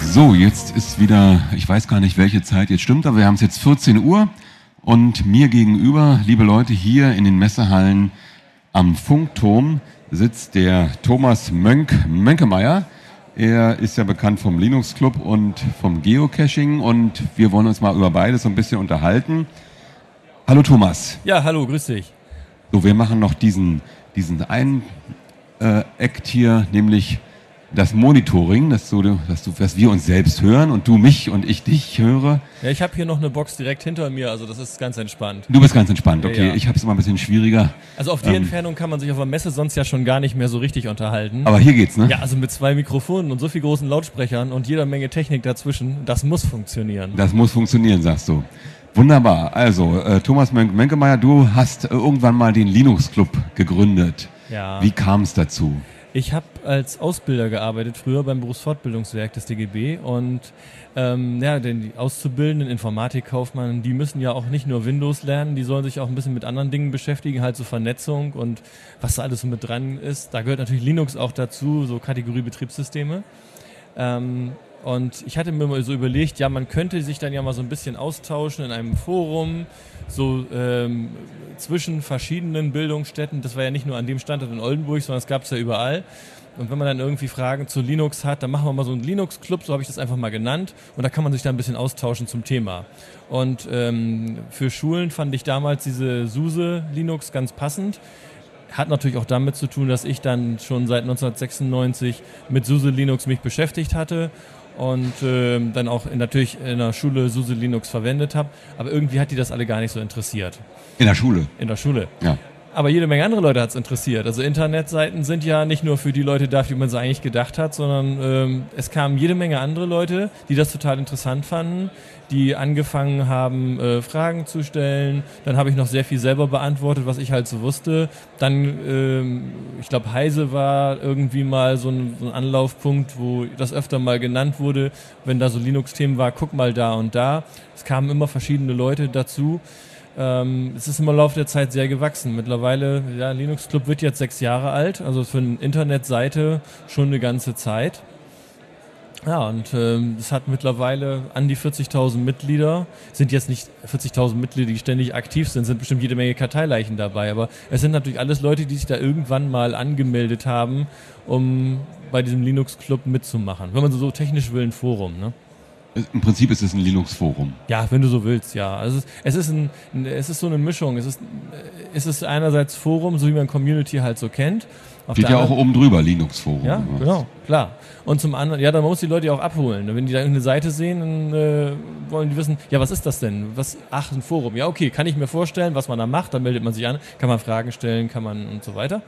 So, jetzt ist wieder, ich weiß gar nicht, welche Zeit jetzt stimmt, aber wir haben es jetzt 14 Uhr und mir gegenüber, liebe Leute, hier in den Messehallen am Funkturm sitzt der Thomas Mönk Mönkemeyer. Er ist ja bekannt vom Linux Club und vom Geocaching und wir wollen uns mal über beides so ein bisschen unterhalten. Hallo Thomas. Ja, hallo, grüß dich. So, wir machen noch diesen, diesen einen äh, Act hier, nämlich das Monitoring, dass, du, dass, du, dass wir uns selbst hören und du mich und ich dich höre. Ja, ich habe hier noch eine Box direkt hinter mir, also das ist ganz entspannt. Du bist ganz entspannt, okay. Ja, ja. Ich habe es immer ein bisschen schwieriger. Also auf die ähm, Entfernung kann man sich auf der Messe sonst ja schon gar nicht mehr so richtig unterhalten. Aber hier geht's, ne? Ja, also mit zwei Mikrofonen und so viel großen Lautsprechern und jeder Menge Technik dazwischen, das muss funktionieren. Das muss funktionieren, sagst du. Wunderbar. Also, äh, Thomas Menkemeyer, du hast äh, irgendwann mal den Linux Club gegründet. Ja. Wie kam es dazu? Ich habe als Ausbilder gearbeitet, früher beim Berufsfortbildungswerk des DGB und ähm, ja, denn die Auszubildenden, Informatikkaufmann, die müssen ja auch nicht nur Windows lernen, die sollen sich auch ein bisschen mit anderen Dingen beschäftigen, halt so Vernetzung und was da alles so mit dran ist. Da gehört natürlich Linux auch dazu, so Kategorie Betriebssysteme. Ähm, und ich hatte mir mal so überlegt, ja, man könnte sich dann ja mal so ein bisschen austauschen in einem Forum, so ähm, zwischen verschiedenen Bildungsstätten. Das war ja nicht nur an dem Standort in Oldenburg, sondern es gab es ja überall. Und wenn man dann irgendwie Fragen zu Linux hat, dann machen wir mal so einen Linux-Club, so habe ich das einfach mal genannt. Und da kann man sich dann ein bisschen austauschen zum Thema. Und ähm, für Schulen fand ich damals diese SUSE Linux ganz passend. Hat natürlich auch damit zu tun, dass ich dann schon seit 1996 mit SUSE Linux mich beschäftigt hatte und äh, dann auch in, natürlich in der Schule SUSE Linux verwendet habe. Aber irgendwie hat die das alle gar nicht so interessiert. In der Schule? In der Schule. Ja. Aber jede Menge andere Leute hat es interessiert. Also Internetseiten sind ja nicht nur für die Leute da, wie man es eigentlich gedacht hat, sondern ähm, es kamen jede Menge andere Leute, die das total interessant fanden, die angefangen haben, äh, Fragen zu stellen. Dann habe ich noch sehr viel selber beantwortet, was ich halt so wusste. Dann, ähm, ich glaube, Heise war irgendwie mal so ein, so ein Anlaufpunkt, wo das öfter mal genannt wurde, wenn da so Linux-Themen war, guck mal da und da. Es kamen immer verschiedene Leute dazu. Ähm, es ist im Laufe der Zeit sehr gewachsen. Mittlerweile, ja, Linux Club wird jetzt sechs Jahre alt, also für eine Internetseite schon eine ganze Zeit. Ja, und ähm, es hat mittlerweile an die 40.000 Mitglieder. Sind jetzt nicht 40.000 Mitglieder, die ständig aktiv sind, sind bestimmt jede Menge Karteileichen dabei. Aber es sind natürlich alles Leute, die sich da irgendwann mal angemeldet haben, um bei diesem Linux Club mitzumachen. Wenn man so technisch will, ein Forum. Ne? Im Prinzip ist es ein Linux-Forum. Ja, wenn du so willst, ja. Also es, ist, es, ist ein, es ist so eine Mischung. Es ist, es ist einerseits Forum, so wie man Community halt so kennt. Auf Steht ja auch oben drüber, Linux-Forum. Ja, genau, klar. Und zum anderen, ja, dann muss die Leute ja auch abholen. Wenn die da eine Seite sehen, dann äh, wollen die wissen, ja, was ist das denn? Was, ach, ein Forum. Ja, okay, kann ich mir vorstellen, was man da macht, dann meldet man sich an, kann man Fragen stellen, kann man und so weiter.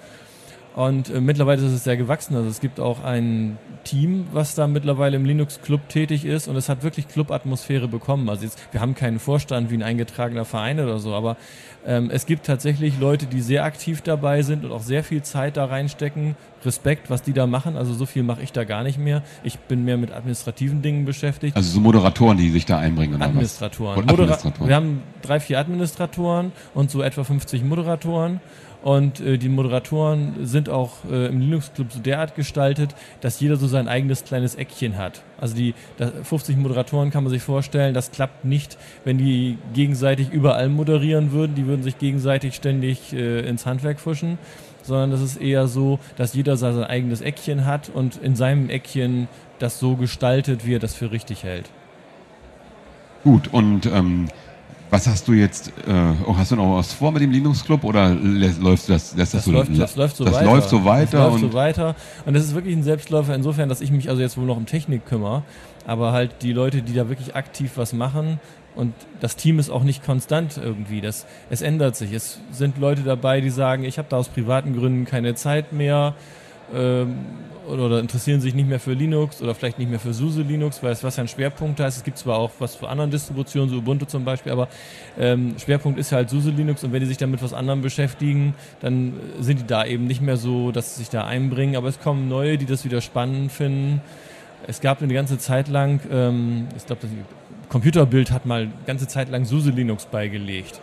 Und äh, mittlerweile ist es sehr gewachsen. Also es gibt auch ein Team, was da mittlerweile im Linux Club tätig ist und es hat wirklich Club-Atmosphäre bekommen. Also jetzt, wir haben keinen Vorstand wie ein eingetragener Verein oder so, aber ähm, es gibt tatsächlich Leute, die sehr aktiv dabei sind und auch sehr viel Zeit da reinstecken. Respekt, was die da machen. Also so viel mache ich da gar nicht mehr. Ich bin mehr mit administrativen Dingen beschäftigt. Also so Moderatoren, die sich da einbringen. Oder Administratoren. Was? Administratoren. Wir haben drei, vier Administratoren und so etwa 50 Moderatoren. Und äh, die Moderatoren sind auch äh, im Linux Club so derart gestaltet, dass jeder so sein eigenes kleines Eckchen hat. Also die 50 Moderatoren kann man sich vorstellen, das klappt nicht, wenn die gegenseitig überall moderieren würden. Die würden sich gegenseitig ständig äh, ins Handwerk fuschen. Sondern das ist eher so, dass jeder sein eigenes Eckchen hat und in seinem Eckchen das so gestaltet, wie er das für richtig hält. Gut, und ähm, was hast du jetzt, äh, oh, hast du noch was vor mit dem Linux Club oder läuft das, das, das, so, läuft, das läuft so das weiter. Läuft so weiter das läuft so weiter. Und das ist wirklich ein Selbstläufer insofern, dass ich mich also jetzt wohl noch um Technik kümmere, aber halt die Leute, die da wirklich aktiv was machen und das Team ist auch nicht konstant irgendwie. Das, es ändert sich. Es sind Leute dabei, die sagen, ich habe da aus privaten Gründen keine Zeit mehr ähm, oder, oder, interessieren sich nicht mehr für Linux oder vielleicht nicht mehr für SUSE Linux, weil es was ja ein Schwerpunkt heißt. Es gibt zwar auch was für anderen Distributionen, so Ubuntu zum Beispiel, aber ähm, Schwerpunkt ist halt SUSE Linux und wenn die sich dann mit was anderem beschäftigen, dann sind die da eben nicht mehr so, dass sie sich da einbringen. Aber es kommen neue, die das wieder spannend finden. Es gab eine ganze Zeit lang, ähm, ich glaube, das Computerbild hat mal eine ganze Zeit lang SUSE Linux beigelegt.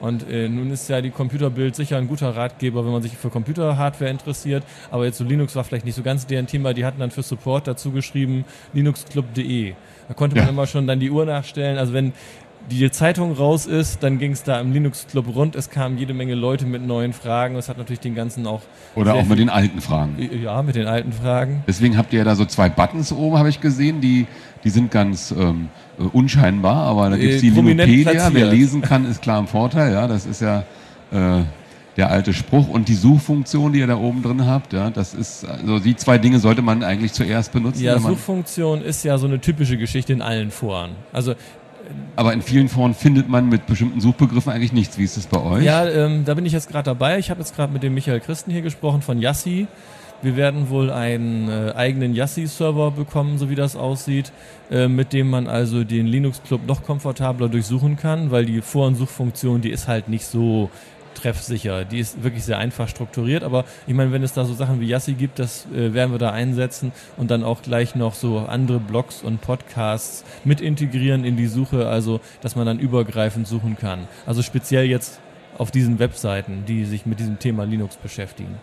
Und äh, nun ist ja die Computerbild sicher ein guter Ratgeber, wenn man sich für Computerhardware interessiert. Aber jetzt so Linux war vielleicht nicht so ganz deren Thema. Die hatten dann für Support dazu geschrieben linuxclub.de. Da konnte man ja. immer schon dann die Uhr nachstellen. Also wenn die Zeitung raus ist, dann ging es da im Linux Club rund. Es kamen jede Menge Leute mit neuen Fragen. Es hat natürlich den ganzen auch. Oder auch mit den alten Fragen. Ja, mit den alten Fragen. Deswegen habt ihr ja da so zwei Buttons oben, habe ich gesehen. Die, die sind ganz ähm, äh, unscheinbar, aber da gibt es die äh, Linupedia. Wer lesen kann, ist klar im Vorteil. Ja, das ist ja. Äh, der alte Spruch und die Suchfunktion, die ihr da oben drin habt, ja, das ist, also die zwei Dinge sollte man eigentlich zuerst benutzen. Ja, Suchfunktion ist ja so eine typische Geschichte in allen Foren. Also aber in vielen Foren findet man mit bestimmten Suchbegriffen eigentlich nichts. Wie ist das bei euch? Ja, ähm, da bin ich jetzt gerade dabei. Ich habe jetzt gerade mit dem Michael Christen hier gesprochen von Yassi. Wir werden wohl einen äh, eigenen Yassi-Server bekommen, so wie das aussieht, äh, mit dem man also den Linux-Club noch komfortabler durchsuchen kann, weil die Forensuchfunktion, die ist halt nicht so treffsicher. Die ist wirklich sehr einfach strukturiert, aber ich meine, wenn es da so Sachen wie Yassi gibt, das äh, werden wir da einsetzen und dann auch gleich noch so andere Blogs und Podcasts mit integrieren in die Suche, also dass man dann übergreifend suchen kann. Also speziell jetzt auf diesen Webseiten, die sich mit diesem Thema Linux beschäftigen.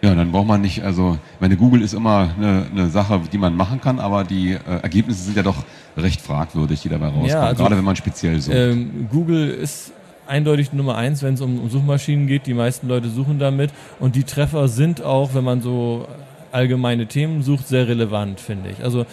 Ja, dann braucht man nicht, also, ich meine, Google ist immer eine, eine Sache, die man machen kann, aber die äh, Ergebnisse sind ja doch recht fragwürdig, die dabei rauskommen, ja, also, gerade wenn man speziell sucht. Ähm, Google ist eindeutig Nummer eins, wenn es um, um Suchmaschinen geht. Die meisten Leute suchen damit. Und die Treffer sind auch, wenn man so allgemeine Themen sucht, sehr relevant, finde ich. Also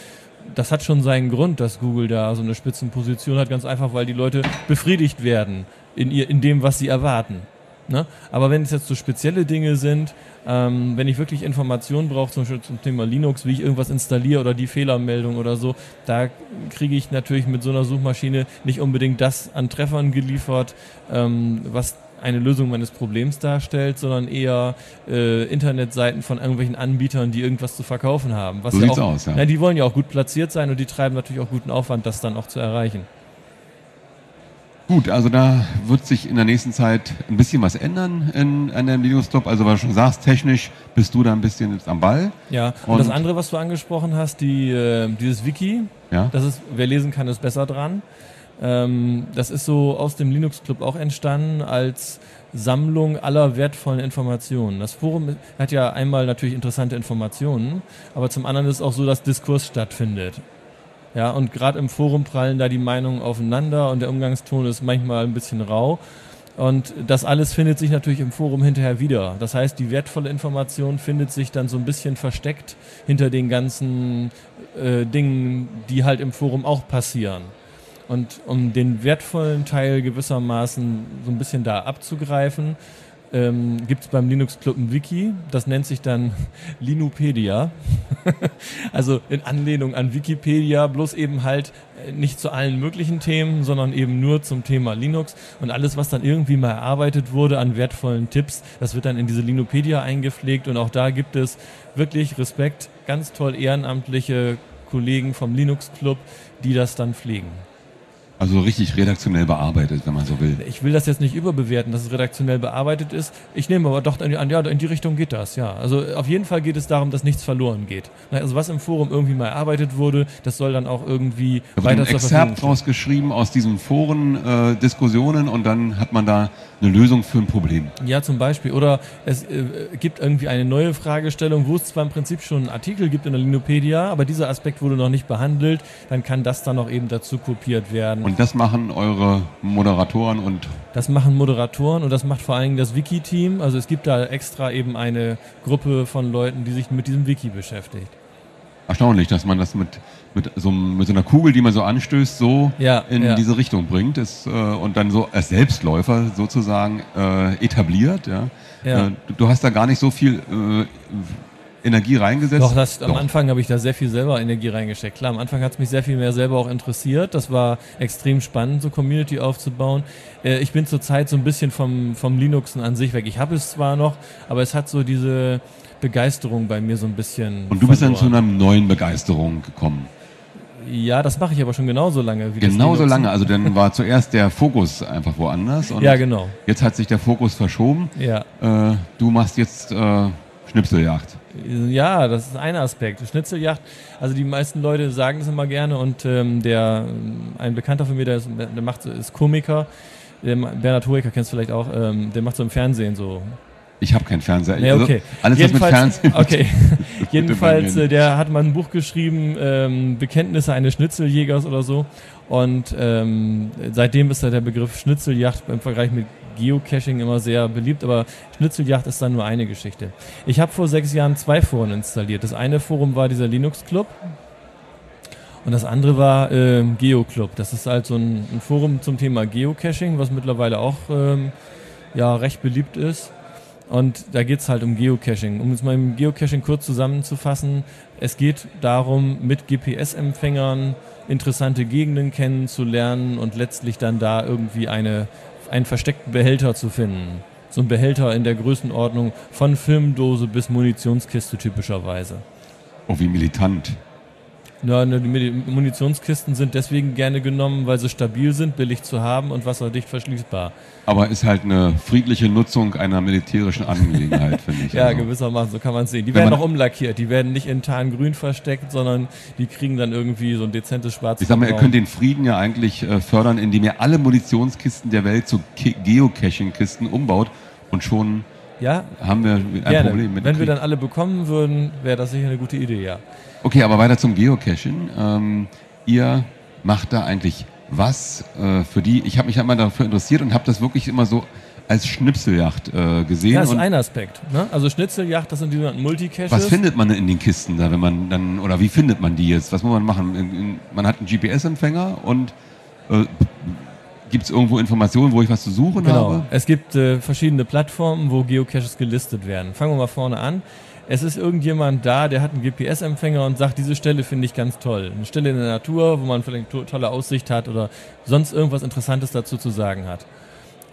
das hat schon seinen Grund, dass Google da so eine Spitzenposition hat, ganz einfach, weil die Leute befriedigt werden in, ihr, in dem, was sie erwarten. Ne? Aber wenn es jetzt so spezielle Dinge sind, ähm, wenn ich wirklich Informationen brauche, zum Beispiel zum Thema Linux, wie ich irgendwas installiere oder die Fehlermeldung oder so, da kriege ich natürlich mit so einer Suchmaschine nicht unbedingt das an Treffern geliefert, ähm, was eine Lösung meines Problems darstellt, sondern eher äh, Internetseiten von irgendwelchen Anbietern, die irgendwas zu verkaufen haben. Was so ja sieht's auch, aus, ja. Na, die wollen ja auch gut platziert sein und die treiben natürlich auch guten Aufwand, das dann auch zu erreichen. Gut, also da wird sich in der nächsten Zeit ein bisschen was ändern in, dem Linux Club. Also, weil du schon sagst, technisch bist du da ein bisschen jetzt am Ball. Ja, und, und das andere, was du angesprochen hast, die, äh, dieses Wiki, ja? das ist, wer lesen kann, ist besser dran. Ähm, das ist so aus dem Linux Club auch entstanden als Sammlung aller wertvollen Informationen. Das Forum hat ja einmal natürlich interessante Informationen, aber zum anderen ist es auch so, dass Diskurs stattfindet. Ja, und gerade im Forum prallen da die Meinungen aufeinander und der Umgangston ist manchmal ein bisschen rau. Und das alles findet sich natürlich im Forum hinterher wieder. Das heißt, die wertvolle Information findet sich dann so ein bisschen versteckt hinter den ganzen äh, Dingen, die halt im Forum auch passieren. Und um den wertvollen Teil gewissermaßen so ein bisschen da abzugreifen, ähm, gibt es beim Linux Club ein Wiki, das nennt sich dann Linupedia. also in Anlehnung an Wikipedia, bloß eben halt äh, nicht zu allen möglichen Themen, sondern eben nur zum Thema Linux. Und alles, was dann irgendwie mal erarbeitet wurde an wertvollen Tipps, das wird dann in diese Linupedia eingepflegt. Und auch da gibt es wirklich Respekt, ganz toll ehrenamtliche Kollegen vom Linux Club, die das dann pflegen. Also richtig redaktionell bearbeitet, wenn man so will. Ich will das jetzt nicht überbewerten, dass es redaktionell bearbeitet ist. Ich nehme aber doch an, ja, in die Richtung geht das, ja. Also auf jeden Fall geht es darum, dass nichts verloren geht. Also was im Forum irgendwie mal erarbeitet wurde, das soll dann auch irgendwie da weiter ein zur Exzerpt rausgeschrieben aus diesen Foren, äh, Diskussionen und dann hat man da eine Lösung für ein Problem. Ja, zum Beispiel. Oder es äh, gibt irgendwie eine neue Fragestellung, wo es zwar im Prinzip schon einen Artikel gibt in der Linupedia, aber dieser Aspekt wurde noch nicht behandelt, dann kann das dann auch eben dazu kopiert werden. Und das machen eure Moderatoren und. Das machen Moderatoren und das macht vor allem das Wiki-Team. Also es gibt da extra eben eine Gruppe von Leuten, die sich mit diesem Wiki beschäftigt. Erstaunlich, dass man das mit, mit, so, mit so einer Kugel, die man so anstößt, so ja, in ja. diese Richtung bringt ist, äh, und dann so als Selbstläufer sozusagen äh, etabliert. Ja? ja. Äh, du, hast da gar nicht so viel äh, Energie reingesetzt? Doch, das, Doch. am Anfang habe ich da sehr viel selber Energie reingesteckt. Klar, am Anfang hat es mich sehr viel mehr selber auch interessiert. Das war extrem spannend, so Community aufzubauen. Äh, ich bin zurzeit so ein bisschen vom, vom Linuxen an sich weg. Ich habe es zwar noch, aber es hat so diese Begeisterung bei mir so ein bisschen. Und du bist dann zu einer neuen Begeisterung gekommen. Ja, das mache ich aber schon genauso lange. Wie genauso lange. Also dann war zuerst der Fokus einfach woanders. ja, genau. Jetzt hat sich der Fokus verschoben. Ja. Äh, du machst jetzt äh, Schnipseljagd. Ja, das ist ein Aspekt. Schnitzeljagd, also die meisten Leute sagen das immer gerne und ähm, der, ein Bekannter von mir, der, ist, der macht, ist Komiker, Der, Bernhard Hoeker kennst du vielleicht auch, ähm, der macht so im Fernsehen so ich habe keinen Fernseher. Nee, okay. Also, alles, was mit Fernsehen. Okay. Jedenfalls, äh, der hat mal ein Buch geschrieben, ähm, Bekenntnisse eines Schnitzeljägers oder so. Und ähm, seitdem ist da der Begriff Schnitzeljacht im Vergleich mit Geocaching immer sehr beliebt, aber Schnitzeljacht ist dann nur eine Geschichte. Ich habe vor sechs Jahren zwei Foren installiert. Das eine Forum war dieser Linux Club und das andere war äh, GeoClub. Das ist halt so ein, ein, Forum zum Thema Geocaching, was mittlerweile auch ähm, ja, recht beliebt ist. Und da geht es halt um Geocaching. Um es mal im Geocaching kurz zusammenzufassen, es geht darum, mit GPS-Empfängern interessante Gegenden kennenzulernen und letztlich dann da irgendwie eine, einen versteckten Behälter zu finden. So ein Behälter in der Größenordnung von Filmdose bis Munitionskiste typischerweise. Oh, wie militant. Ja, ne, die Munitionskisten sind deswegen gerne genommen, weil sie stabil sind, billig zu haben und wasserdicht verschließbar. Aber ist halt eine friedliche Nutzung einer militärischen Angelegenheit, finde ich. ja, also. gewissermaßen, so kann man es sehen. Die Wenn werden auch umlackiert, die werden nicht in Tarngrün versteckt, sondern die kriegen dann irgendwie so ein dezentes Schwarz. Ich sag mal, ihr könnt den Frieden ja eigentlich äh, fördern, indem ihr alle Munitionskisten der Welt zu Geocaching-Kisten umbaut und schon ja, haben wir ein gerne. Problem mit Wenn wir dann alle bekommen würden, wäre das sicher eine gute Idee, ja. Okay, aber weiter zum Geocaching. Ähm, ihr macht da eigentlich was äh, für die? Ich habe mich einmal dafür interessiert und habe das wirklich immer so als Schnipseljacht äh, gesehen. Ja, das ist ein Aspekt. Ne? Also Schnitzeljacht, das sind die sogenannten Multicaches. Was findet man in den Kisten da, wenn man dann, oder wie findet man die jetzt? Was muss man machen? Man hat einen GPS-Empfänger und äh, gibt es irgendwo Informationen, wo ich was zu suchen genau. habe? Es gibt äh, verschiedene Plattformen, wo Geocaches gelistet werden. Fangen wir mal vorne an es ist irgendjemand da, der hat einen GPS-Empfänger und sagt, diese Stelle finde ich ganz toll. Eine Stelle in der Natur, wo man vielleicht eine tolle Aussicht hat oder sonst irgendwas Interessantes dazu zu sagen hat.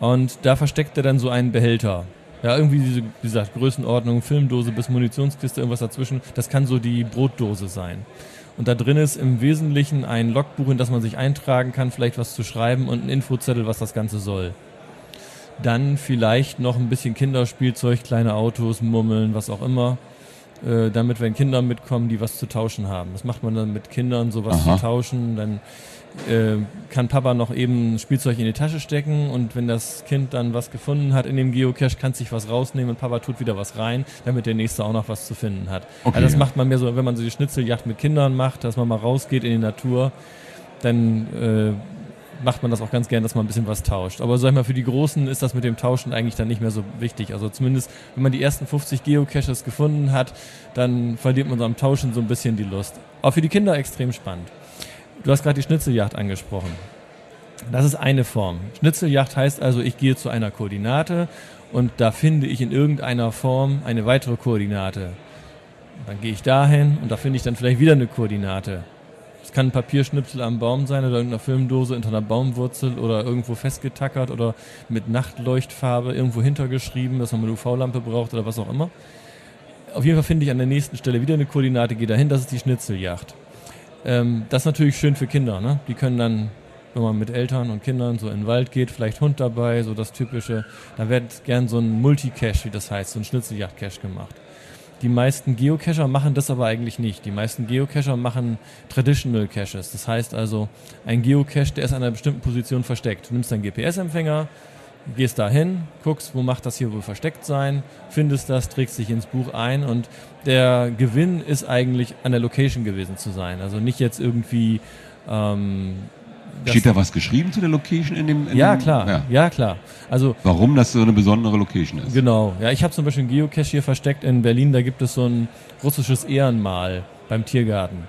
Und da versteckt er dann so einen Behälter. Ja, irgendwie diese, wie gesagt, Größenordnung, Filmdose bis Munitionskiste, irgendwas dazwischen. Das kann so die Brotdose sein. Und da drin ist im Wesentlichen ein Logbuch, in das man sich eintragen kann, vielleicht was zu schreiben und ein Infozettel, was das Ganze soll. Dann vielleicht noch ein bisschen Kinderspielzeug, kleine Autos, Mummeln, was auch immer. Äh, damit, wenn Kinder mitkommen, die was zu tauschen haben. Das macht man dann mit Kindern, sowas Aha. zu tauschen. Dann äh, kann Papa noch eben Spielzeug in die Tasche stecken und wenn das Kind dann was gefunden hat in dem Geocache, kann sich was rausnehmen und Papa tut wieder was rein, damit der Nächste auch noch was zu finden hat. Okay, also das ja. macht man mehr so, wenn man so die Schnitzeljagd mit Kindern macht, dass man mal rausgeht in die Natur, dann äh, macht man das auch ganz gern, dass man ein bisschen was tauscht. Aber sag ich mal, für die Großen ist das mit dem Tauschen eigentlich dann nicht mehr so wichtig. Also zumindest, wenn man die ersten 50 Geocaches gefunden hat, dann verliert man so am Tauschen so ein bisschen die Lust. Aber für die Kinder extrem spannend. Du hast gerade die Schnitzeljagd angesprochen. Das ist eine Form. Schnitzeljagd heißt also, ich gehe zu einer Koordinate und da finde ich in irgendeiner Form eine weitere Koordinate. Dann gehe ich dahin und da finde ich dann vielleicht wieder eine Koordinate. Es kann ein Papierschnipsel am Baum sein oder irgendeiner Filmdose unter einer Baumwurzel oder irgendwo festgetackert oder mit Nachtleuchtfarbe irgendwo hintergeschrieben, dass man eine UV-Lampe braucht oder was auch immer. Auf jeden Fall finde ich an der nächsten Stelle wieder eine Koordinate, gehe dahin, das ist die Schnitzeljagd. Ähm, das ist natürlich schön für Kinder, ne? Die können dann, wenn man mit Eltern und Kindern so in den Wald geht, vielleicht Hund dabei, so das typische, da wird gern so ein Multicache, wie das heißt, so ein Schnitzeljagd-Cache gemacht. Die meisten Geocacher machen das aber eigentlich nicht. Die meisten Geocacher machen Traditional Caches. Das heißt also, ein Geocache, der ist an einer bestimmten Position versteckt. Du nimmst deinen GPS-Empfänger, gehst da hin, guckst, wo macht das hier wohl versteckt sein, findest das, trägst dich ins Buch ein und der Gewinn ist eigentlich an der Location gewesen zu sein. Also nicht jetzt irgendwie ähm, Steht da was geschrieben zu der Location in dem? In ja, dem, klar. Ja. ja. klar. Also warum das so eine besondere Location ist? Genau. Ja, ich habe zum Beispiel einen Geocache hier versteckt in Berlin. Da gibt es so ein russisches Ehrenmal beim Tiergarten.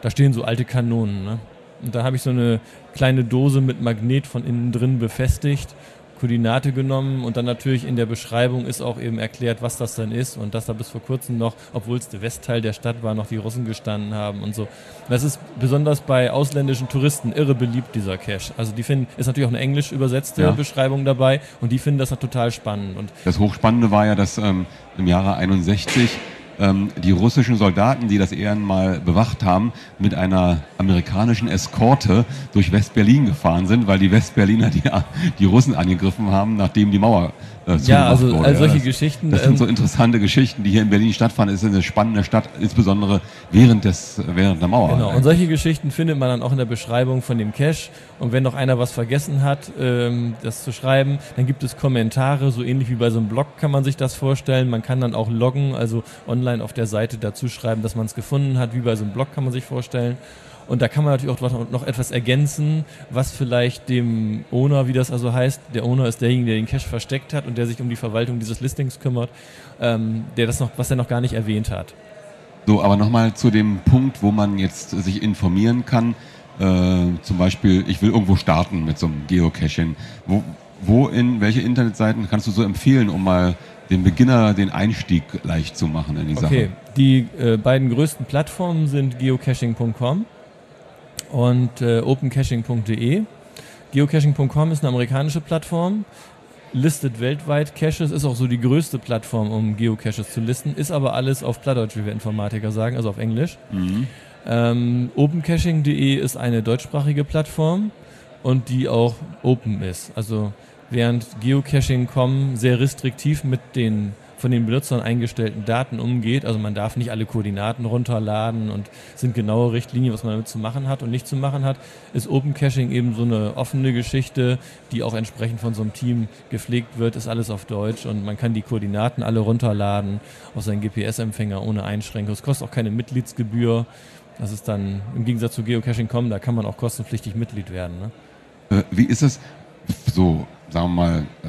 Da stehen so alte Kanonen. Ne? Und da habe ich so eine kleine Dose mit Magnet von innen drin befestigt Koordinate genommen und dann natürlich in der Beschreibung ist auch eben erklärt, was das dann ist und dass da bis vor kurzem noch, obwohl es der Westteil der Stadt war, noch die Russen gestanden haben und so. Das ist besonders bei ausländischen Touristen irre beliebt, dieser Cache. Also die finden, ist natürlich auch eine englisch übersetzte ja. Beschreibung dabei und die finden das total spannend. Und das Hochspannende war ja, dass ähm, im Jahre 61 ähm, die russischen Soldaten, die das Ehrenmal bewacht haben, mit einer amerikanischen Eskorte durch West-Berlin gefahren sind, weil die Westberliner die, die Russen angegriffen haben, nachdem die Mauer äh, ja, also all solche ja, das, Geschichten. Das sind so ähm, interessante Geschichten, die hier in Berlin stattfanden. Es ist eine spannende Stadt, insbesondere während, des, während der Mauer. Genau, und solche Geschichten findet man dann auch in der Beschreibung von dem Cache. Und wenn noch einer was vergessen hat, ähm, das zu schreiben, dann gibt es Kommentare, so ähnlich wie bei so einem Blog kann man sich das vorstellen. Man kann dann auch loggen, also online auf der Seite dazu schreiben, dass man es gefunden hat, wie bei so einem Blog kann man sich vorstellen. Und da kann man natürlich auch noch etwas ergänzen, was vielleicht dem Owner, wie das also heißt, der Owner ist derjenige, der den Cache versteckt hat und der sich um die Verwaltung dieses Listings kümmert, ähm, der das noch, was er noch gar nicht erwähnt hat. So, aber nochmal zu dem Punkt, wo man jetzt sich informieren kann. Äh, zum Beispiel, ich will irgendwo starten mit so einem Geocaching. Wo, wo in welche Internetseiten kannst du so empfehlen, um mal den Beginner den Einstieg leicht zu machen in die Sache? Okay, die äh, beiden größten Plattformen sind geocaching.com und äh, opencaching.de. Geocaching.com ist eine amerikanische Plattform, listet weltweit Caches, ist auch so die größte Plattform, um Geocaches zu listen, ist aber alles auf Plattdeutsch, wie wir Informatiker sagen, also auf Englisch. Mhm. Ähm, Opencaching.de ist eine deutschsprachige Plattform und die auch open ist. Also während Geocaching.com sehr restriktiv mit den von den Benutzern eingestellten Daten umgeht. Also man darf nicht alle Koordinaten runterladen und sind genaue Richtlinien, was man damit zu machen hat und nicht zu machen hat, ist Open Caching eben so eine offene Geschichte, die auch entsprechend von so einem Team gepflegt wird, ist alles auf Deutsch und man kann die Koordinaten alle runterladen auf seinen GPS-Empfänger ohne Einschränkung. Es kostet auch keine Mitgliedsgebühr. Das ist dann im Gegensatz zu Geocaching.com, da kann man auch kostenpflichtig Mitglied werden. Ne? Äh, wie ist es so, sagen wir mal, äh,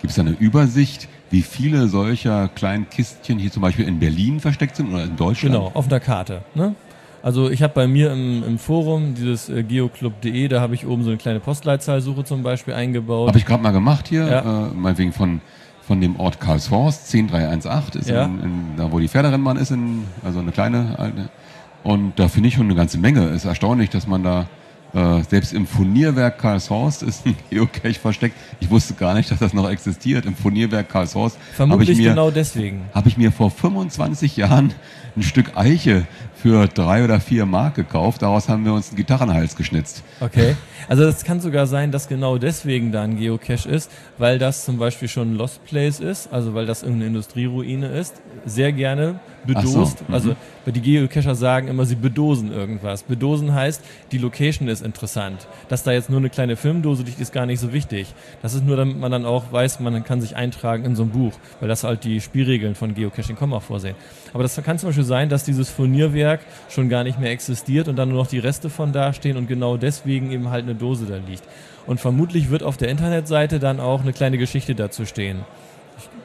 gibt es da eine Übersicht? Wie viele solcher kleinen Kistchen hier zum Beispiel in Berlin versteckt sind oder in Deutschland? Genau, auf der Karte. Ne? Also ich habe bei mir im, im Forum dieses äh, geoclub.de, da habe ich oben so eine kleine Postleitzahlsuche zum Beispiel eingebaut. Habe ich gerade mal gemacht hier, ja. äh, meinetwegen von, von dem Ort Karlshorst, 10318, ist ja. in, in, da wo die Pferderennbahn ist, in, also eine kleine alte. Und da finde ich schon eine ganze Menge. Es ist erstaunlich, dass man da äh, selbst im Furnierwerk Karlshorst ist ein Geocache versteckt. Ich wusste gar nicht, dass das noch existiert. Im Furnierwerk Karlshorst. Vermutlich mir, genau deswegen. Habe ich mir vor 25 Jahren ein Stück Eiche für drei oder vier Mark gekauft. Daraus haben wir uns einen Gitarrenhals geschnitzt. Okay. Also es kann sogar sein, dass genau deswegen da ein Geocache ist, weil das zum Beispiel schon ein Lost Place ist, also weil das irgendeine Industrieruine ist. Sehr gerne bedost. So. Mhm. Also die Geocacher sagen immer, sie bedosen irgendwas. Bedosen heißt, die Location ist interessant. Dass da jetzt nur eine kleine Filmdose liegt, ist gar nicht so wichtig. Das ist nur, damit man dann auch weiß, man kann sich eintragen in so ein Buch, weil das halt die Spielregeln von Geocaching.com auch vorsehen. Aber das kann zum Beispiel sein, dass dieses Furnierwerk schon gar nicht mehr existiert und dann nur noch die Reste von dastehen und genau deswegen eben halt eine Dose da liegt. Und vermutlich wird auf der Internetseite dann auch eine kleine Geschichte dazu stehen.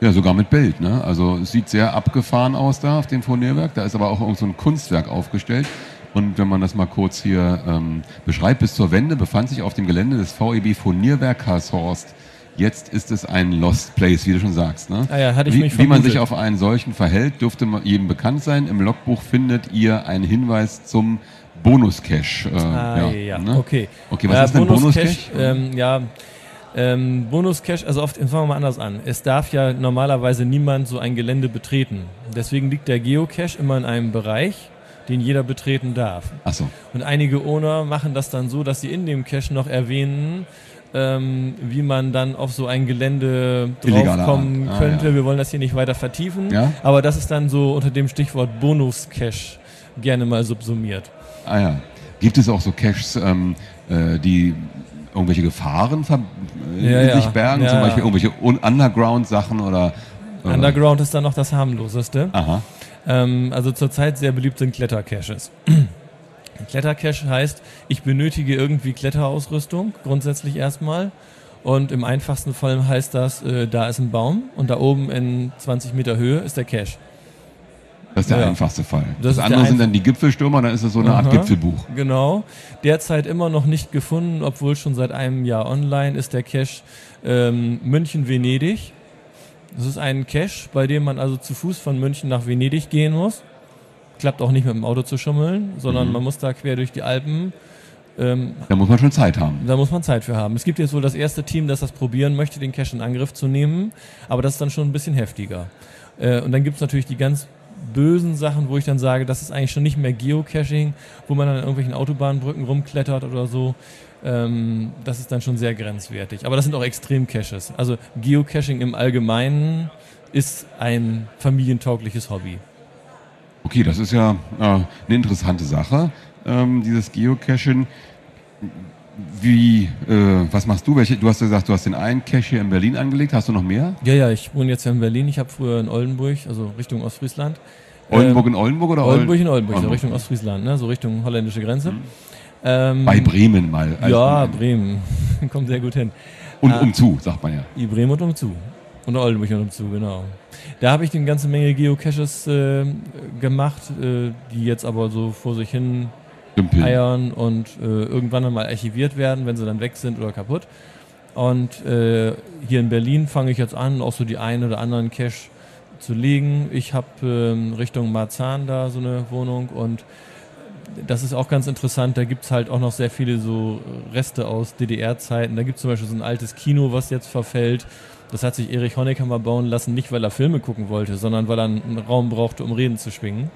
Ja, sogar mit Bild. Ne? Also es sieht sehr abgefahren aus da auf dem Furnierwerk. Da ist aber auch irgend so ein Kunstwerk aufgestellt. Und wenn man das mal kurz hier ähm, beschreibt, bis zur Wende befand sich auf dem Gelände des VEB Furnierwerk Karlshorst. Jetzt ist es ein Lost Place, wie du schon sagst. Ne? Ah ja, wie, wie man sich auf einen solchen verhält, dürfte jedem bekannt sein. Im Logbuch findet ihr einen Hinweis zum Bonus-Cache. Äh, ah, ja, ja. Ne? okay. Okay, was äh, ist denn Bonus-Cache? Bonus ähm, ja, ähm, Bonus-Cache, also oft, fangen wir mal anders an. Es darf ja normalerweise niemand so ein Gelände betreten. Deswegen liegt der Geocache immer in einem Bereich, den jeder betreten darf. Ach so. Und einige Owner machen das dann so, dass sie in dem Cache noch erwähnen, ähm, wie man dann auf so ein Gelände draufkommen ah, könnte. Ja. Wir wollen das hier nicht weiter vertiefen, ja? aber das ist dann so unter dem Stichwort Bonus-Cache gerne mal subsumiert. Ah ja. Gibt es auch so Caches, ähm, äh, die irgendwelche Gefahren äh, ja, in sich bergen, zum Beispiel irgendwelche Underground-Sachen oder, oder? Underground ist dann noch das harmloseste. Aha. Ähm, also zurzeit sehr beliebt sind Klettercaches. Klettercache heißt, ich benötige irgendwie Kletterausrüstung, grundsätzlich erstmal. Und im einfachsten Fall heißt das, äh, da ist ein Baum und da oben in 20 Meter Höhe ist der Cache. Das ist der ja. einfachste Fall. Das, das andere sind dann die Gipfelstürmer, dann ist das so eine Aha, Art Gipfelbuch. Genau. Derzeit immer noch nicht gefunden, obwohl schon seit einem Jahr online ist der Cache ähm, München-Venedig. Das ist ein Cache, bei dem man also zu Fuß von München nach Venedig gehen muss. Klappt auch nicht mit dem Auto zu schummeln, sondern mhm. man muss da quer durch die Alpen. Ähm, da muss man schon Zeit haben. Da muss man Zeit für haben. Es gibt jetzt wohl das erste Team, das das probieren möchte, den Cache in Angriff zu nehmen, aber das ist dann schon ein bisschen heftiger. Äh, und dann gibt es natürlich die ganz bösen Sachen, wo ich dann sage, das ist eigentlich schon nicht mehr Geocaching, wo man dann an irgendwelchen Autobahnbrücken rumklettert oder so. Ähm, das ist dann schon sehr grenzwertig. Aber das sind auch Extrem-Caches. Also Geocaching im Allgemeinen ist ein familientaugliches Hobby. Okay, das ist ja äh, eine interessante Sache, ähm, dieses Geocaching. Wie, äh, was machst du? Welche, du hast gesagt, du hast den einen Cache hier in Berlin angelegt. Hast du noch mehr? Ja, ja, ich wohne jetzt ja in Berlin. Ich habe früher in Oldenburg, also Richtung Ostfriesland. Oldenburg in Oldenburg oder Oldenburg in Oldenburg, Oldenburg. So Richtung Ostfriesland, ne? so Richtung holländische Grenze. Mhm. Ähm, Bei Bremen mal. Ja, Bremen. Kommt sehr gut hin. Und äh, umzu, sagt man ja. I Bremen und umzu. Und Oldenburg und umzu, genau. Da habe ich eine ganze Menge Geocaches äh, gemacht, äh, die jetzt aber so vor sich hin Dümpeln. eiern und äh, irgendwann einmal archiviert werden, wenn sie dann weg sind oder kaputt. Und äh, hier in Berlin fange ich jetzt an, auch so die einen oder anderen Cache zu legen. Ich habe ähm, Richtung Marzahn da so eine Wohnung und das ist auch ganz interessant. Da gibt es halt auch noch sehr viele so Reste aus DDR-Zeiten. Da gibt es zum Beispiel so ein altes Kino, was jetzt verfällt. Das hat sich Erich Honecker bauen lassen, nicht weil er Filme gucken wollte, sondern weil er einen Raum brauchte, um Reden zu schwingen.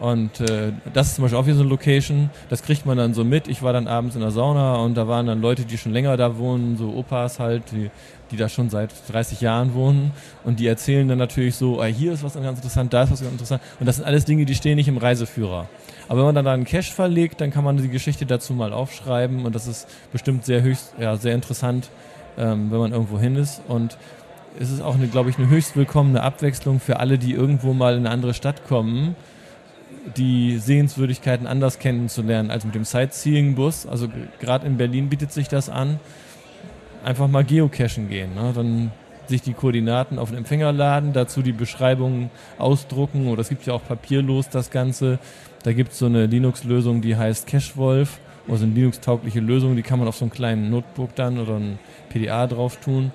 Und äh, das ist zum Beispiel auch wieder so eine Location, das kriegt man dann so mit. Ich war dann abends in der Sauna und da waren dann Leute, die schon länger da wohnen, so Opas halt, die, die da schon seit 30 Jahren wohnen. Und die erzählen dann natürlich so, ah, hier ist was ganz interessant, da ist was ganz interessant. Und das sind alles Dinge, die stehen nicht im Reiseführer. Aber wenn man dann da einen Cache verlegt, dann kann man die Geschichte dazu mal aufschreiben und das ist bestimmt sehr höchst, ja, sehr interessant, ähm, wenn man irgendwo hin ist. Und es ist auch, glaube ich, eine höchst willkommene Abwechslung für alle, die irgendwo mal in eine andere Stadt kommen die Sehenswürdigkeiten anders kennenzulernen als mit dem Sightseeing-Bus. Also gerade in Berlin bietet sich das an. Einfach mal geocachen gehen. Ne? Dann sich die Koordinaten auf den Empfänger laden, dazu die Beschreibungen ausdrucken oder es gibt ja auch papierlos das Ganze. Da gibt es so eine Linux-Lösung, die heißt CacheWolf, also eine Linux-taugliche Lösung, die kann man auf so einem kleinen Notebook dann oder ein PDA drauf tun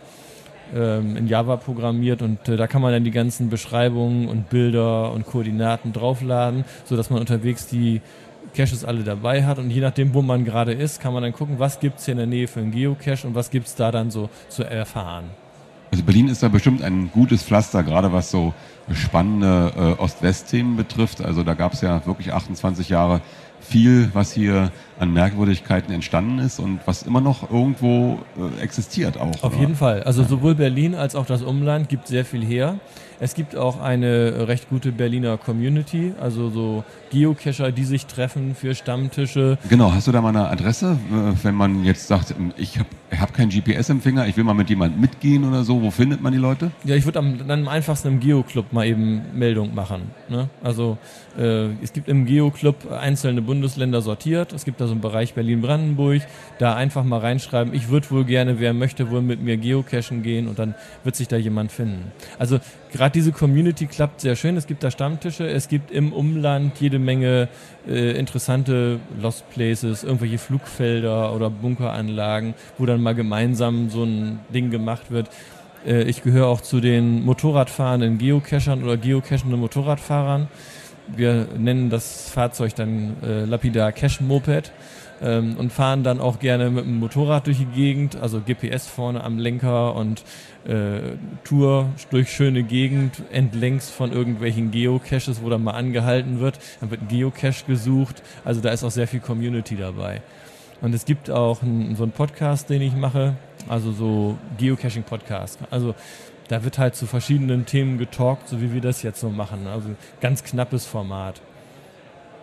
ähm, in Java programmiert und äh, da kann man dann die ganzen Beschreibungen und Bilder und Koordinaten draufladen, sodass man unterwegs die Caches alle dabei hat und je nachdem, wo man gerade ist, kann man dann gucken, was gibt es hier in der Nähe für einen Geocache und was gibt es da dann so zu erfahren. Also Berlin ist da bestimmt ein gutes Pflaster, gerade was so spannende äh, Ost-West-Themen betrifft. Also da gab es ja wirklich 28 Jahre viel, was hier an Merkwürdigkeiten entstanden ist und was immer noch irgendwo äh, existiert auch. Auf oder? jeden Fall. Also sowohl Berlin als auch das Umland gibt sehr viel her. Es gibt auch eine recht gute Berliner Community, also so Geocacher, die sich treffen für Stammtische. Genau, hast du da mal eine Adresse, äh, wenn man jetzt sagt, ich habe hab keinen GPS-Empfänger, ich will mal mit jemandem mitgehen oder so, wo findet man die Leute? Ja, ich würde dann am einfachsten im Geoclub mal eben Meldung machen. Ne? Also äh, es gibt im Geoclub einzelne Bundesländer sortiert, es gibt da so einen Bereich Berlin-Brandenburg, da einfach mal reinschreiben, ich würde wohl gerne, wer möchte wohl mit mir geocachen gehen und dann wird sich da jemand finden. Also gerade diese Community klappt sehr schön. Es gibt da Stammtische, es gibt im Umland jede Menge äh, interessante Lost Places, irgendwelche Flugfelder oder Bunkeranlagen, wo dann mal gemeinsam so ein Ding gemacht wird. Äh, ich gehöre auch zu den Motorradfahrenden Geocachern oder geocachenden Motorradfahrern. Wir nennen das Fahrzeug dann äh, lapidar Cache Moped ähm, und fahren dann auch gerne mit dem Motorrad durch die Gegend, also GPS vorne am Lenker und äh, Tour durch schöne Gegend entlängs von irgendwelchen Geocaches, wo dann mal angehalten wird. Dann wird ein Geocache gesucht. Also da ist auch sehr viel Community dabei. Und es gibt auch ein, so einen Podcast, den ich mache, also so Geocaching-Podcast. Also da wird halt zu verschiedenen Themen getalkt, so wie wir das jetzt so machen. Also ganz knappes Format.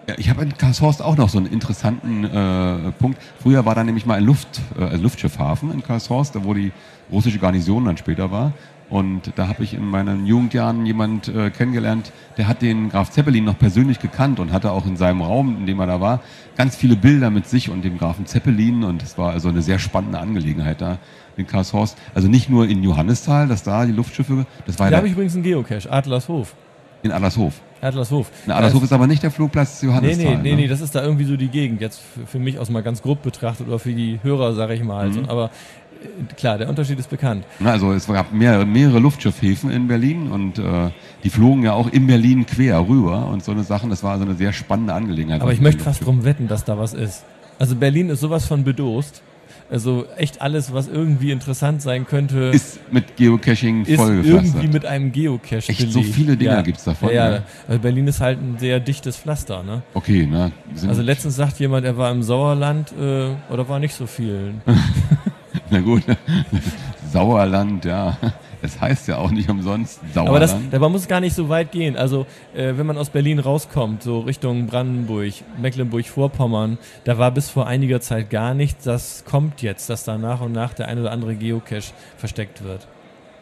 Ja, ich habe in Karlshorst auch noch so einen interessanten äh, Punkt. Früher war da nämlich mal ein Luft, äh, Luftschiffhafen in Karlshorst, wo die russische Garnison dann später war. Und da habe ich in meinen Jugendjahren jemand äh, kennengelernt, der hat den Graf Zeppelin noch persönlich gekannt und hatte auch in seinem Raum, in dem er da war, ganz viele Bilder mit sich und dem Grafen Zeppelin. Und es war also eine sehr spannende Angelegenheit da in Karlshorst. Also nicht nur in Johannisthal, dass da die Luftschiffe, das war Da habe ich übrigens einen Geocache, Adlershof. In Adlershof. Adlershof. Na, Adlershof ist aber nicht der Flugplatz Johannisthal. Nee, nee, nee, ne? nee, das ist da irgendwie so die Gegend. Jetzt für mich aus mal ganz grob betrachtet oder für die Hörer, sage ich mal. Mhm. aber äh, klar, der Unterschied ist bekannt. Na, also es gab mehrere, mehrere Luftschiffhäfen in Berlin und äh, die flogen ja auch in Berlin quer rüber und so eine Sachen. Das war also eine sehr spannende Angelegenheit. Aber ich möchte fast drum wetten, dass da was ist. Also Berlin ist sowas von bedost Also echt alles, was irgendwie interessant sein könnte, Ist mit Geocaching ist vollgepflastert. irgendwie mit einem Geocache Echt so viele Dinger ja. gibt's davon, Ja, ne? ja. Also Berlin ist halt ein sehr dichtes Pflaster. Ne? Okay, ne? Sind, Also letztens sagt jemand, er war im Sauerland äh, oder war nicht so viel. na gut. Sauerland, ja. Es heißt ja auch nicht umsonst Sauerland. Aber das, dabei muss es gar nicht so weit gehen. Also äh, wenn man aus Berlin rauskommt, so Richtung Brandenburg, Mecklenburg-Vorpommern, da war bis vor einiger Zeit gar nichts. Das kommt jetzt, dass da nach und nach der ein oder andere Geocache versteckt wird.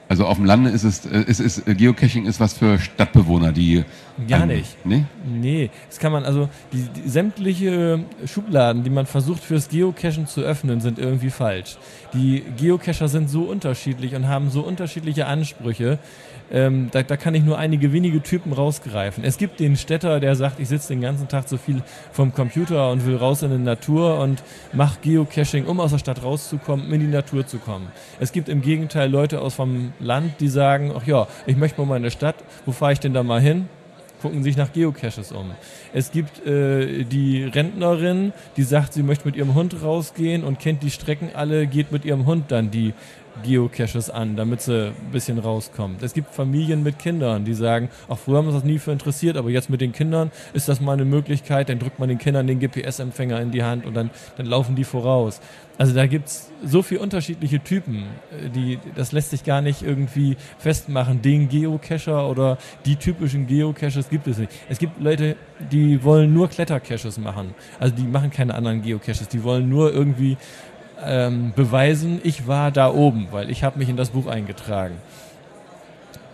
Also auf dem Lande ist es, äh, es ist, äh, Geocaching ist was für Stadtbewohner, die. Gar ähm, nicht. Nee? Nee, das kann man also, die, die sämtliche Schubladen, die man versucht fürs Geocachen zu öffnen, sind irgendwie falsch. Die Geocacher sind so unterschiedlich und haben so unterschiedliche Ansprüche. Ähm, da, da kann ich nur einige wenige Typen rausgreifen. Es gibt den Städter, der sagt, ich sitze den ganzen Tag so viel vom Computer und will raus in die Natur und mache Geocaching, um aus der Stadt rauszukommen, um in die Natur zu kommen. Es gibt im Gegenteil Leute aus vom Land, die sagen, ach ja, ich möchte mal in eine Stadt, wo fahre ich denn da mal hin? gucken sich nach Geocaches um. Es gibt äh, die Rentnerin, die sagt, sie möchte mit ihrem Hund rausgehen und kennt die Strecken alle, geht mit ihrem Hund dann die Geocaches an, damit sie ein bisschen rauskommt. Es gibt Familien mit Kindern, die sagen, ach, früher haben wir uns das nie für interessiert, aber jetzt mit den Kindern ist das mal eine Möglichkeit, dann drückt man den Kindern den GPS-Empfänger in die Hand und dann, dann laufen die voraus. Also da gibt's so viele unterschiedliche Typen, äh, die, das lässt sich gar nicht irgendwie festmachen. Den Geocacher oder die typischen Geocaches gibt es nicht. Es gibt Leute, die wollen nur Klettercaches machen. Also die machen keine anderen Geocaches. Die wollen nur irgendwie ähm, beweisen, ich war da oben, weil ich habe mich in das Buch eingetragen.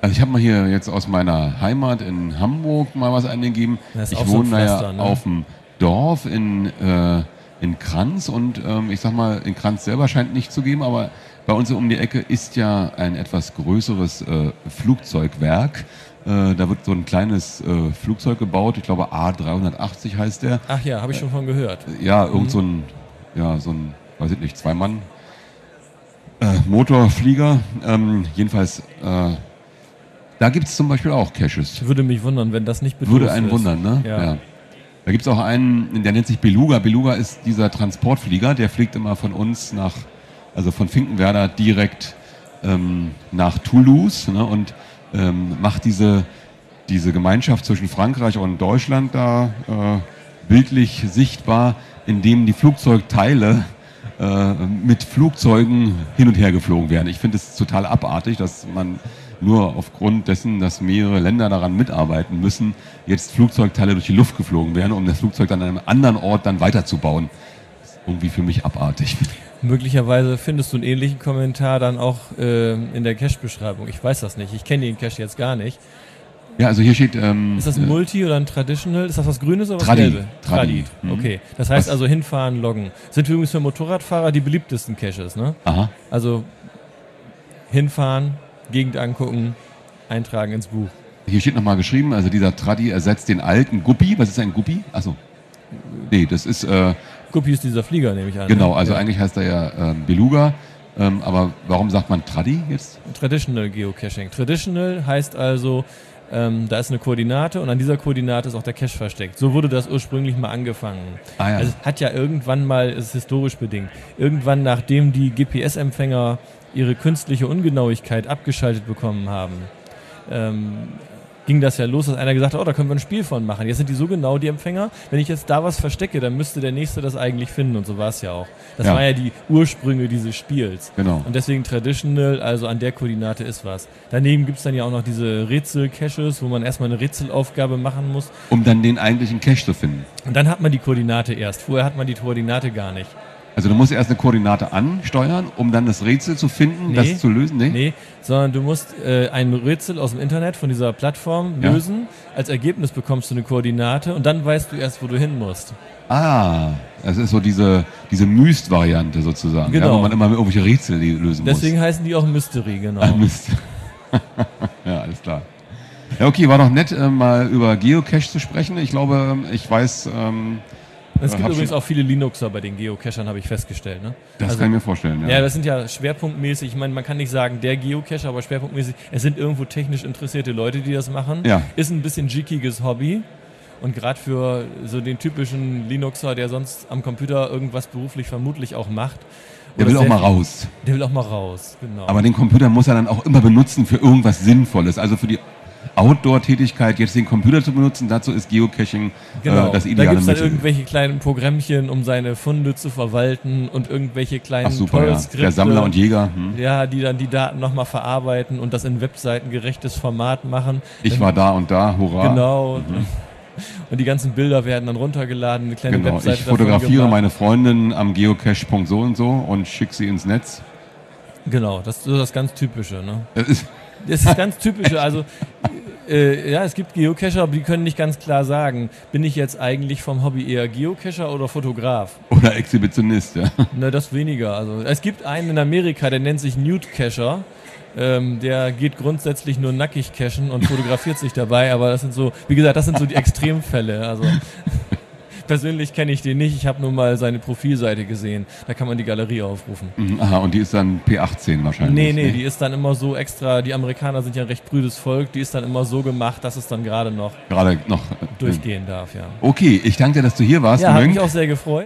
Also ich habe mal hier jetzt aus meiner Heimat in Hamburg mal was eingegeben. Ich auch so wohne da ja Pflaster, ne? auf dem Dorf in, äh, in Kranz und ähm, ich sag mal, in Kranz selber scheint nicht zu geben, aber bei uns um die Ecke ist ja ein etwas größeres äh, Flugzeugwerk. Äh, da wird so ein kleines äh, Flugzeug gebaut, ich glaube A380 heißt der. Ach ja, habe ich schon von gehört. Ja, irgend so ein, ja, so ein, weiß ich nicht, zwei Mann äh, Motorflieger. Ähm, jedenfalls, äh, da gibt es zum Beispiel auch Caches. Ich würde mich wundern, wenn das nicht bedroht Würde einen ist. wundern, ne? Ja. Da gibt es auch einen, der nennt sich Beluga. Beluga ist dieser Transportflieger, der fliegt immer von uns nach, also von Finkenwerder direkt ähm, nach Toulouse ne, und ähm, macht diese, diese Gemeinschaft zwischen Frankreich und Deutschland da äh, bildlich sichtbar, indem die Flugzeugteile äh, mit Flugzeugen hin und her geflogen werden. Ich finde es total abartig, dass man nur aufgrund dessen, dass mehrere Länder daran mitarbeiten müssen, jetzt Flugzeugteile durch die Luft geflogen werden, um das Flugzeug dann an einem anderen Ort dann weiterzubauen. Das ist irgendwie für mich abartig. Möglicherweise findest du einen ähnlichen Kommentar dann auch äh, in der Cache-Beschreibung. Ich weiß das nicht. Ich kenne den Cache jetzt gar nicht. Ja, also hier steht. Ähm, Ist das ein äh, Multi oder ein Traditional? Ist das was Grünes oder was Tradi. Gelbe? Tradi. Mhm. Okay. Das heißt Was- also hinfahren, loggen. Sind übrigens für Motorradfahrer die beliebtesten Caches, ne? Aha. Also hinfahren, Gegend angucken, eintragen ins Buch. Hier steht nochmal geschrieben, also dieser Tradi ersetzt den alten Guppi. Was ist ein Guppi? Achso. Nee, das ist, äh, Guppi ist dieser Flieger, nehme ich an. genau, ne? also ja. eigentlich heißt er ja ähm, Beluga. Ähm, aber warum sagt man Tradi jetzt? Traditional Geocaching. Traditional heißt also, ähm, da ist eine Koordinate und an dieser Koordinate ist auch der Cache versteckt. So wurde das ursprünglich mal angefangen. Ah ja. Also es hat ja irgendwann mal, es ist historisch bedingt, irgendwann nachdem die GPS-Empfänger ihre künstliche Ungenauigkeit abgeschaltet bekommen haben, ähm, ging das ja los, dass einer gesagt hat, oh, da können wir ein Spiel von machen. Jetzt sind die so genau, die Empfänger. Wenn ich jetzt da was verstecke, dann müsste der Nächste das eigentlich finden und so war es ja auch. Das Ja. war ja die Ursprünge dieses Spiels. Genau. Und deswegen Traditional, also an der Koordinate ist was. Daneben gibt's dann ja auch noch diese Rätsel-Caches, wo man erstmal eine Rätselaufgabe machen muss. Um dann den eigentlichen Cache zu finden. Und dann hat man die Koordinate erst. Vorher hat man die Koordinate gar nicht. Also du musst erst eine Koordinate ansteuern, um dann das Rätsel zu finden, Nee. das zu lösen. Nee? Nee, sondern du musst äh, ein Rätsel aus dem Internet von dieser Plattform Ja. lösen. Als Ergebnis bekommst du eine Koordinate und dann weißt du erst, wo du hin musst. Ah, das ist so diese, diese Myst-Variante sozusagen, ja, Genau. wo man immer irgendwelche Rätsel lösen Deswegen muss. heißen die auch Mystery, genau. Ah, Mist. ja, alles klar. Ja, okay, war doch nett, äh, mal über Geocache zu sprechen. Ich glaube, ähm, ich weiß, ähm, es gibt hab übrigens auch viele Linuxer bei den Geocachern, habe ich festgestellt. Ne? das Also- kann ich mir vorstellen. Ja. Ja, das sind ja schwerpunktmäßig, ich meine, man kann nicht sagen der Geocacher, aber schwerpunktmäßig, es sind irgendwo technisch interessierte Leute, die das machen. Ja. Ist ein bisschen jickiges Hobby. Und gerade für so den typischen Linuxer, der sonst am Computer irgendwas beruflich vermutlich auch macht Der will auch mal raus. Der will auch mal raus, genau. Aber den Computer muss er dann auch immer benutzen für irgendwas Sinnvolles. Also für die Outdoor-Tätigkeit, jetzt den Computer zu benutzen, dazu ist Geocaching genau. äh, das ideale Da gibt es dann Mittel. irgendwelche kleinen Programmchen, um seine Funde zu verwalten und irgendwelche kleinen Ach super, ja. Perl-Skripte. Der Sammler und Jäger. Hm. Ja, die dann die Daten nochmal verarbeiten und das in webseitengerechtes Format machen. Ich Dann- war da und da, hurra. Genau. Und die ganzen Bilder werden dann runtergeladen, eine kleine Genau, Webseite ich fotografiere meine Freundin am Geocache-Punkt so und so und schicke sie ins Netz. Genau, das ist so das ganz Typische. Ne? Das ist, Das ist ganz Typische. Also, äh, ja, es gibt Geocacher, aber die können nicht ganz klar sagen, bin ich jetzt eigentlich vom Hobby eher Geocacher oder Fotograf? oder Exhibitionist, ja. Ne, das weniger. Also, es gibt einen in Amerika, der nennt sich Nude Cacher. Ähm, der geht grundsätzlich nur nackig cashen und fotografiert sich dabei, aber das sind so, wie gesagt, das sind so die Extremfälle. Also persönlich kenne ich den nicht, ich habe nur mal seine Profilseite gesehen. Da kann man die Galerie aufrufen. Mhm, Aha, und die ist dann P18 wahrscheinlich. Nee, nee, ne? die ist dann immer so extra, die Amerikaner sind ja ein recht brüdes Volk, die ist dann immer so gemacht, dass es dann gerade noch Gerade noch. äh, durchgehen darf, ja. Okay, ich danke dir, dass du hier warst, Ja, hat Mönch. mich auch sehr gefreut.